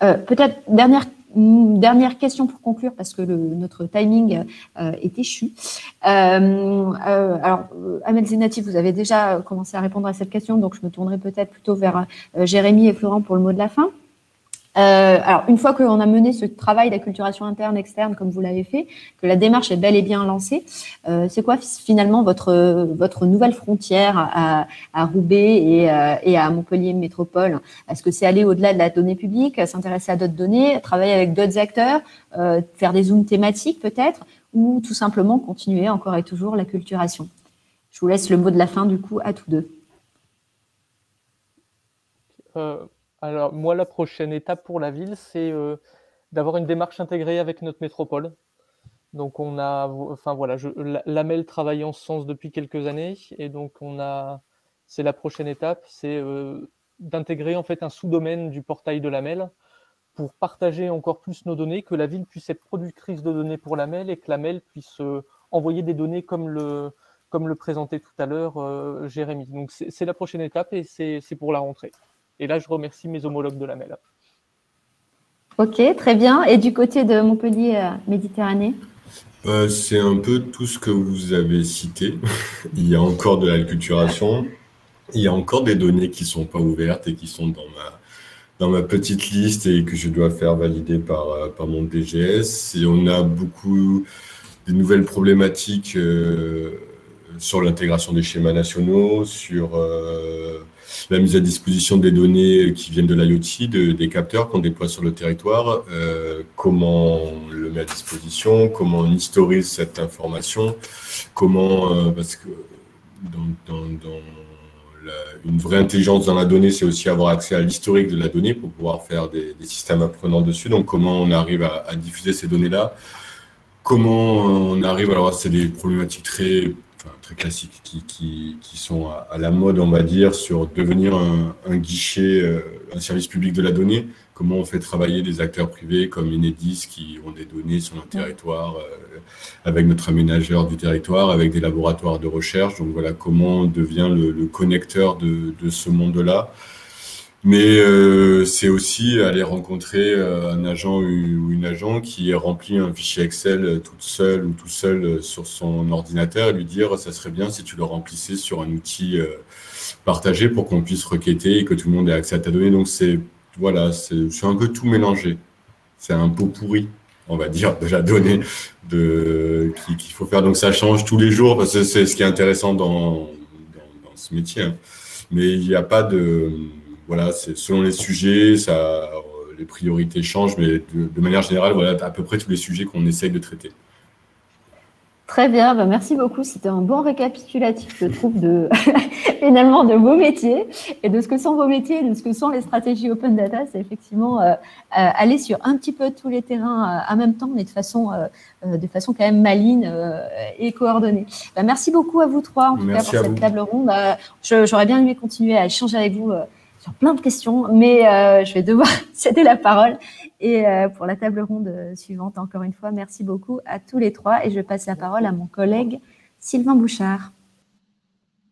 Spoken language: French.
Peut-être dernière dernière question pour conclure parce que le, notre timing est échu. alors, Amel Zenati, vous avez déjà commencé à répondre à cette question, donc je me tournerai peut-être plutôt vers Jérémy et Florent pour le mot de la fin. Euh, alors, une fois qu'on a mené ce travail d'acculturation interne, externe, comme vous l'avez fait, que la démarche est bel et bien lancée, euh, c'est quoi finalement votre, votre nouvelle frontière à, Roubaix et, euh, et, à Montpellier Métropole? Est-ce que c'est aller au-delà de la donnée publique, s'intéresser à d'autres données, travailler avec d'autres acteurs, faire des zooms thématiques peut-être, ou tout simplement continuer encore et toujours l'acculturation? Je vous laisse le mot de la fin du coup à tous deux. Alors, moi, la prochaine étape pour la ville, c'est euh, d'avoir une démarche intégrée avec notre métropole. Donc, on a, enfin voilà, je, l'AMEL travaille en ce sens depuis quelques années, et donc on a, c'est la prochaine étape, c'est euh, d'intégrer en fait un sous-domaine du portail de l'AMEL pour partager encore plus nos données, que la ville puisse être productrice de données pour l'AMEL et que l'AMEL puisse euh, envoyer des données comme le, comme le présentait tout à l'heure Jérémy. Donc, c'est la prochaine étape et c'est pour la rentrée. Et là, je remercie mes homologues de la MEL. Ok, très bien. Et du côté de Montpellier euh, Méditerranée? Euh, C'est un peu tout ce que vous avez cité. Il y a encore de l'alculturation. Il y a encore des données qui ne sont pas ouvertes et qui sont dans ma, dans ma petite liste et que je dois faire valider par, euh, par mon DGS. Et on a beaucoup de nouvelles problématiques sur l'intégration des schémas nationaux, sur la mise à disposition des données qui viennent de l'IoT, des capteurs qu'on déploie sur le territoire, euh, comment on le met à disposition, comment on historise cette information, comment, euh, parce que dans, dans, une vraie intelligence dans la donnée, c'est aussi avoir accès à l'historique de la donnée pour pouvoir faire des, des, systèmes apprenants dessus. Donc, comment on arrive à, à diffuser ces données-là? Comment on arrive, alors c'est des problématiques très très classiques qui, qui, qui sont à, la mode, on va dire, sur devenir un, un guichet, euh, un service public de la donnée. Comment on fait travailler des acteurs privés comme Enedis qui ont des données sur notre territoire, euh, avec notre aménageur du territoire, avec des laboratoires de recherche. Donc voilà comment on devient le, le connecteur de, de ce monde-là. Mais euh, c'est aussi aller rencontrer euh, un agent ou une agent qui remplit un fichier Excel euh, toute seule ou tout seul euh, sur son ordinateur et lui dire ça serait bien si tu le remplissais sur un outil partagé pour qu'on puisse requêter et que tout le monde ait accès à ta donnée. Donc c'est voilà, c'est un peu tout mélangé. C'est un pot pourri, on va dire, de la donnée de qu'il faut faire. Donc ça change tous les jours parce que c'est ce qui est intéressant dans, dans, dans ce métier. Hein. Mais il n'y a pas de voilà, c'est selon les sujets, ça, euh, les priorités changent, mais de, de, manière générale, voilà, à peu près tous les sujets qu'on essaye de traiter. Très bien, ben merci beaucoup. C'était un bon récapitulatif, je trouve, de finalement de vos métiers et de ce que sont vos métiers et de ce que sont les stratégies open data. C'est effectivement euh, euh, aller sur un petit peu tous les terrains euh, en même temps, mais de façon, euh, de façon quand même maligne et coordonnée. Ben merci beaucoup à vous trois, en tout merci cas, pour cette table ronde. J'aurais bien aimé continuer à échanger avec vous sur plein de questions, mais euh, je vais devoir céder la parole. Et euh, pour la table ronde suivante, encore une fois, merci beaucoup à tous les trois. Et je passe la parole à mon collègue Sylvain Bouchard.